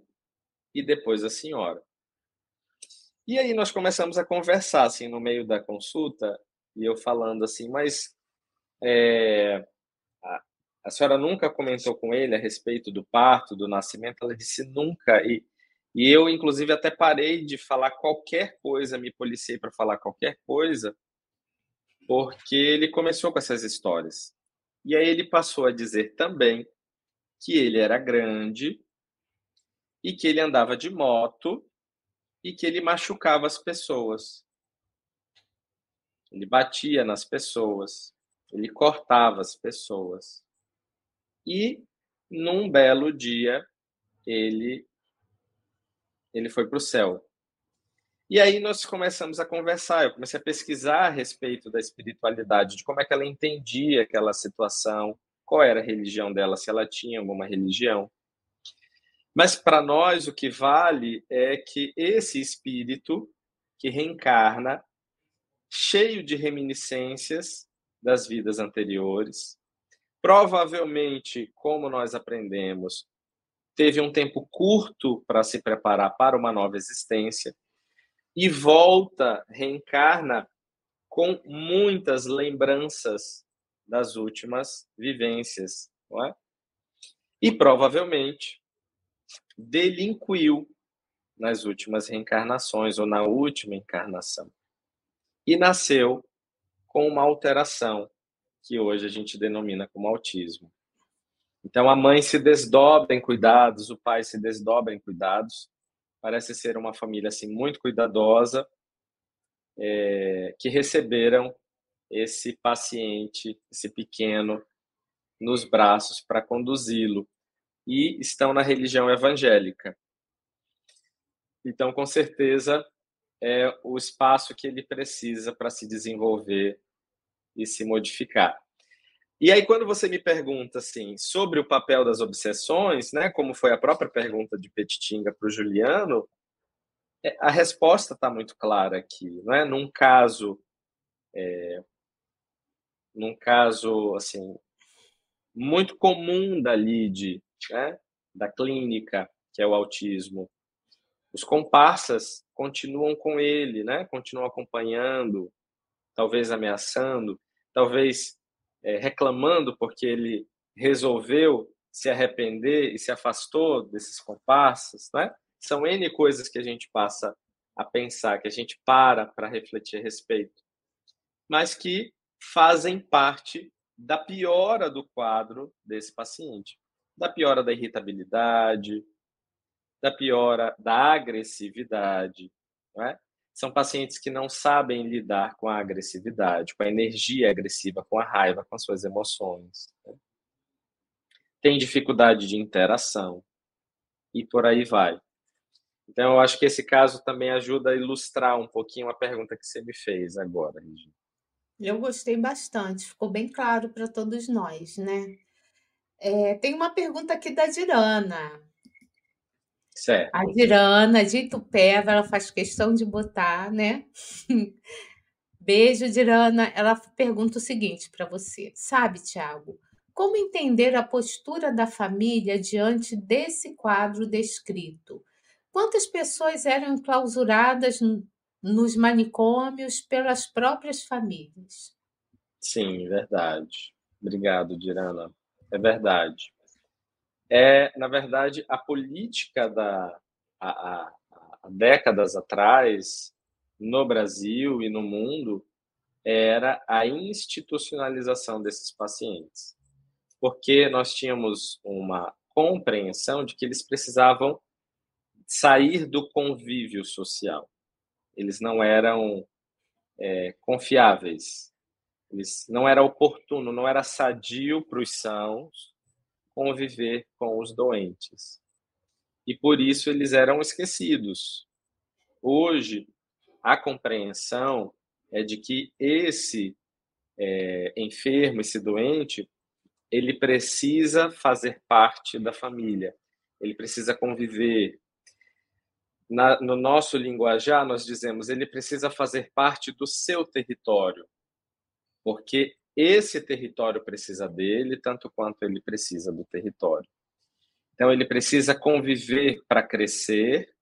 e depois a senhora. E aí nós começamos a conversar assim no meio da consulta e eu falando assim, mas é, a, senhora nunca comentou com ele a respeito do parto, do nascimento? Ela disse nunca e e eu, inclusive, até parei de falar qualquer coisa, me policiei para falar qualquer coisa, porque ele começou com essas histórias. E aí ele passou a dizer também que ele era grande e que ele andava de moto e que ele machucava as pessoas. Ele batia nas pessoas, ele cortava as pessoas. E num belo dia ele ele foi para o céu. E aí nós começamos a conversar, eu comecei a pesquisar a respeito da espiritualidade, de como é que ela entendia aquela situação, qual era a religião dela, se ela tinha alguma religião. Mas para nós o que vale é que esse espírito que reencarna, cheio de reminiscências das vidas anteriores, provavelmente, como nós aprendemos, teve um tempo curto para se preparar para uma nova existência e volta, reencarna com muitas lembranças das últimas vivências, não é? E provavelmente delinquiu nas últimas reencarnações ou na última encarnação. E nasceu com uma alteração que hoje a gente denomina como autismo. Então a mãe se desdobra em cuidados, o pai se desdobra em cuidados. Parece ser uma família assim muito cuidadosa, é, que receberam esse paciente, esse pequeno, nos braços para conduzi-lo e estão na religião evangélica. Então, com certeza, é o espaço que ele precisa para se desenvolver e se modificar. E aí, quando você me pergunta assim sobre o papel das obsessões, né, como foi a própria pergunta de Petitinga para o Juliano, É, a resposta está muito clara aqui, não é? Num caso, é, num caso assim muito comum da LID, né? da clínica, que é o autismo, os comparsas continuam com ele, né? Continuam acompanhando, talvez ameaçando, talvez é, reclamando porque ele resolveu se arrepender e se afastou desses comparsas, né? São N coisas que a gente passa a pensar, que a gente para para refletir a respeito, mas que fazem parte da piora do quadro desse paciente, da piora da irritabilidade, da piora da agressividade. É? São pacientes que não sabem lidar com a agressividade, com a energia agressiva, com a raiva, com as suas emoções. Né? Tem dificuldade de interação e por aí vai. Então, eu acho que esse caso também ajuda a ilustrar um pouquinho a pergunta que você me fez agora, Regina. Eu gostei bastante, ficou bem claro para todos nós, né? É, tem uma pergunta aqui da Dirana. Certo. A Dirana de Itupeva, ela faz questão de botar, né? Beijo, Dirana. Ela pergunta o seguinte para você: Sabe, Tiago, como entender a postura da família diante desse quadro descrito? Quantas pessoas eram enclausuradas nos manicômios pelas próprias famílias? Sim, verdade. Obrigado, Dirana. É verdade é, na verdade, a política da há, décadas atrás no Brasil e no mundo era a institucionalização desses pacientes, porque nós tínhamos uma compreensão de que eles precisavam sair do convívio social. Eles não eram é, confiáveis, eles não era oportuno, não era sadio para os sãos conviver com os doentes. E por isso eles eram esquecidos. Hoje, a compreensão é de que esse é, enfermo, esse doente, ele precisa fazer parte da família, ele precisa conviver. Na, no nosso linguajar, nós dizemos ele precisa fazer parte do seu território, porque esse território precisa dele tanto quanto ele precisa do território. Então, ele precisa conviver para crescer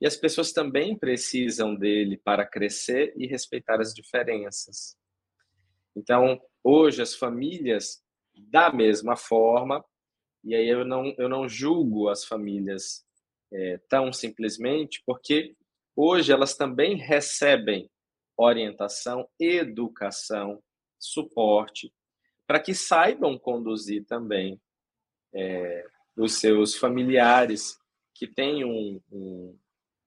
e as pessoas também precisam dele para crescer e respeitar as diferenças. Então, hoje, as famílias, da mesma forma, e aí eu não, eu não julgo as famílias é, tão simplesmente, porque hoje elas também recebem orientação, educação suporte, para que saibam conduzir também é, os seus familiares que têm um, um,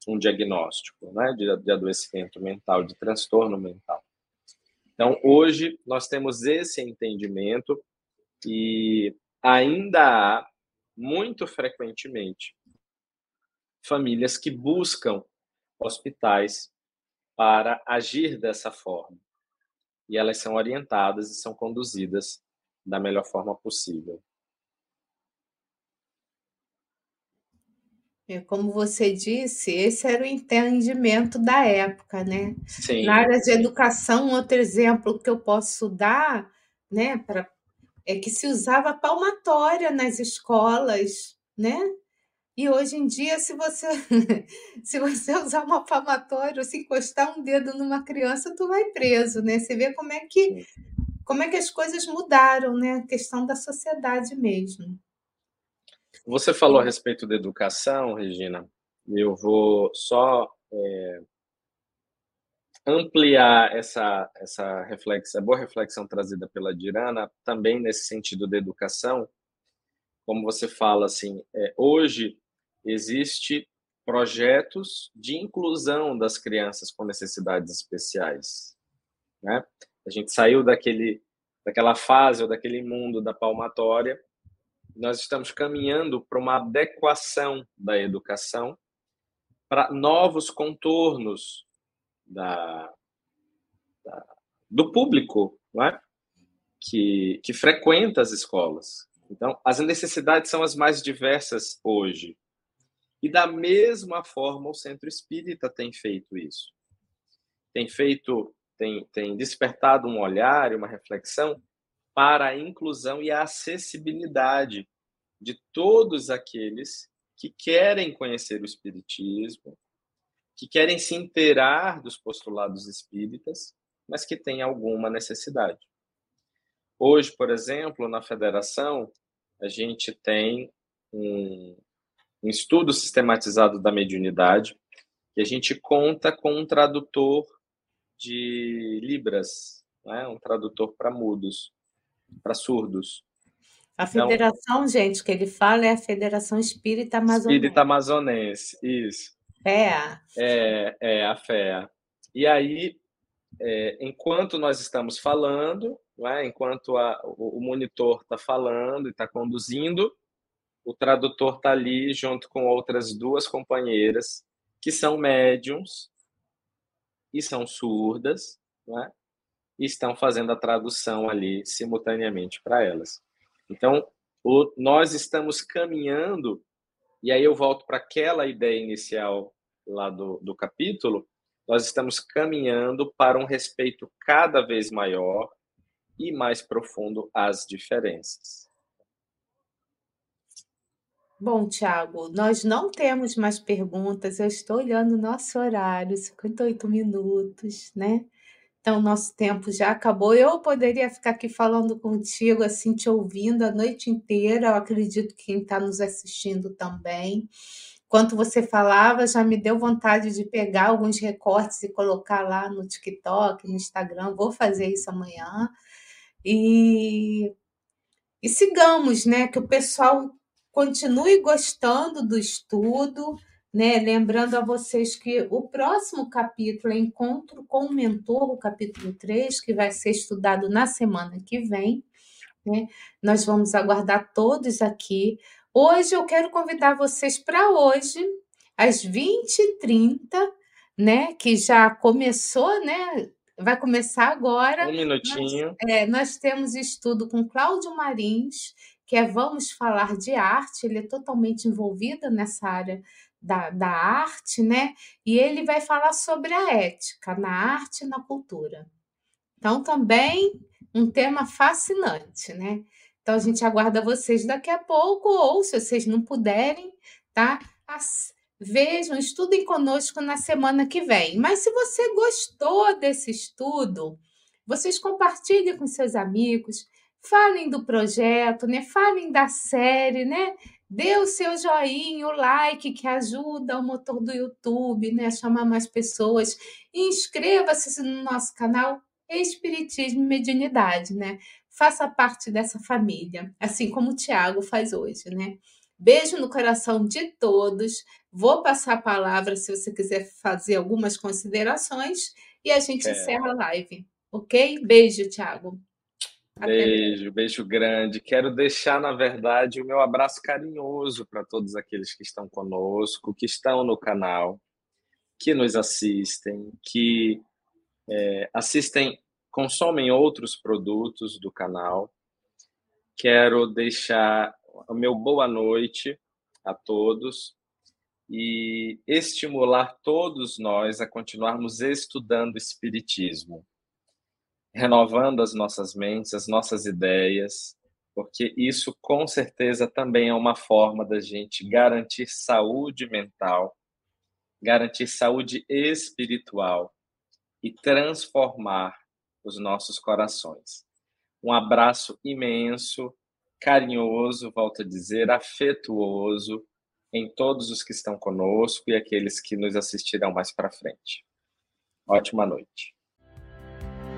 um diagnóstico né, de, de adoecimento mental, de transtorno mental. Então, hoje, nós temos esse entendimento e ainda há, muito frequentemente, famílias que buscam hospitais para agir dessa forma e elas são orientadas e são conduzidas da melhor forma possível. É, como você disse, esse era o entendimento da época, né? Sim. Na área de educação, outro exemplo que eu posso dar, né, pra, é que se usava palmatória nas escolas, né? E hoje em dia, se você se você usar uma palmatória ou se encostar um dedo numa criança, tu vai preso, né? Você vê como é que como é que as coisas mudaram, né? A questão da sociedade mesmo. Você falou a respeito da educação, Regina. Eu vou só é, ampliar essa essa reflexão, boa reflexão trazida pela Dirana, também nesse sentido da educação. Como você fala assim, é, hoje existe projetos de inclusão das crianças com necessidades especiais, né? A gente saiu daquele daquela fase ou daquele mundo da palmatória, nós estamos caminhando para uma adequação da educação para novos contornos da, da do público, não é? que, que frequenta as escolas. Então, as necessidades são as mais diversas hoje. E da mesma forma o Centro Espírita tem feito isso. Tem feito, tem, tem despertado um olhar e uma reflexão para a inclusão e a acessibilidade de todos aqueles que querem conhecer o Espiritismo, que querem se inteirar dos postulados espíritas, mas que têm alguma necessidade. Hoje, por exemplo, na federação, a gente tem um, um estudo sistematizado da mediunidade e a gente conta com um tradutor de Libras, né? um tradutor para mudos, para surdos. A então federação, então, gente, que ele fala é a Federação Espírita Amazonense. Espírita Amazonense, isso. FEA. É, é a FEA. E aí, é, enquanto nós estamos falando, é? enquanto a, o, monitor está falando e está conduzindo, o tradutor está ali junto com outras duas companheiras que são médiums e são surdas, é? e estão fazendo a tradução ali simultaneamente para elas. Então, o, nós estamos caminhando, e aí eu volto para aquela ideia inicial lá do, do capítulo, nós estamos caminhando para um respeito cada vez maior e mais profundo às diferenças. Bom, Tiago, nós não temos mais perguntas. Eu estou olhando o nosso horário, 58 minutos, né? Então, nosso tempo já acabou. Eu poderia ficar aqui falando contigo, assim, te ouvindo a noite inteira. Eu acredito que quem está nos assistindo também. Enquanto você falava, já me deu vontade de pegar alguns recortes e colocar lá no TikTok, no Instagram. Vou fazer isso amanhã. E, e sigamos, né? Que o pessoal continue gostando do estudo, né? Lembrando a vocês que o próximo capítulo é Encontro com o Mentor, o capítulo 3, que vai ser estudado na semana que vem. Né? Nós vamos aguardar todos aqui. Hoje eu quero convidar vocês para hoje, às 20h30, né? Que já começou, né? Vai começar agora. Um minutinho. Nós, é, nós temos estudo com Cláudio Marins, que é Vamos Falar de Arte, ele é totalmente envolvido nessa área da, da arte, né? E ele vai falar sobre a ética na arte e na cultura. Então, também um tema fascinante, né? Então a gente aguarda vocês daqui a pouco, ou se vocês não puderem, tá? As, vejam, estudem conosco na semana que vem. Mas se você gostou desse estudo, vocês compartilhem com seus amigos, falem do projeto, né? Falem da série, né? Dê o seu joinha, o like que ajuda o motor do YouTube, né? A chamar mais pessoas. Inscreva-se no nosso canal Espiritismo e Mediunidade, né? faça parte dessa família, assim como o Tiago faz hoje, né? Beijo no coração de todos. Vou passar a palavra se você quiser fazer algumas considerações e a gente é. encerra a live, ok? Beijo, Tiago. Beijo, beijo grande. Quero deixar, na verdade, o meu abraço carinhoso para todos aqueles que estão conosco, que estão no canal, que nos assistem, que é, assistem consomem outros produtos do canal. Quero deixar o meu boa noite a todos e estimular todos nós a continuarmos estudando Espiritismo, renovando as nossas mentes, as nossas ideias, porque isso com certeza também é uma forma da gente garantir saúde mental, garantir saúde espiritual e transformar os nossos corações. Um abraço imenso, carinhoso, volto a dizer, afetuoso em todos os que estão conosco e aqueles que nos assistirão mais para frente. Ótima noite.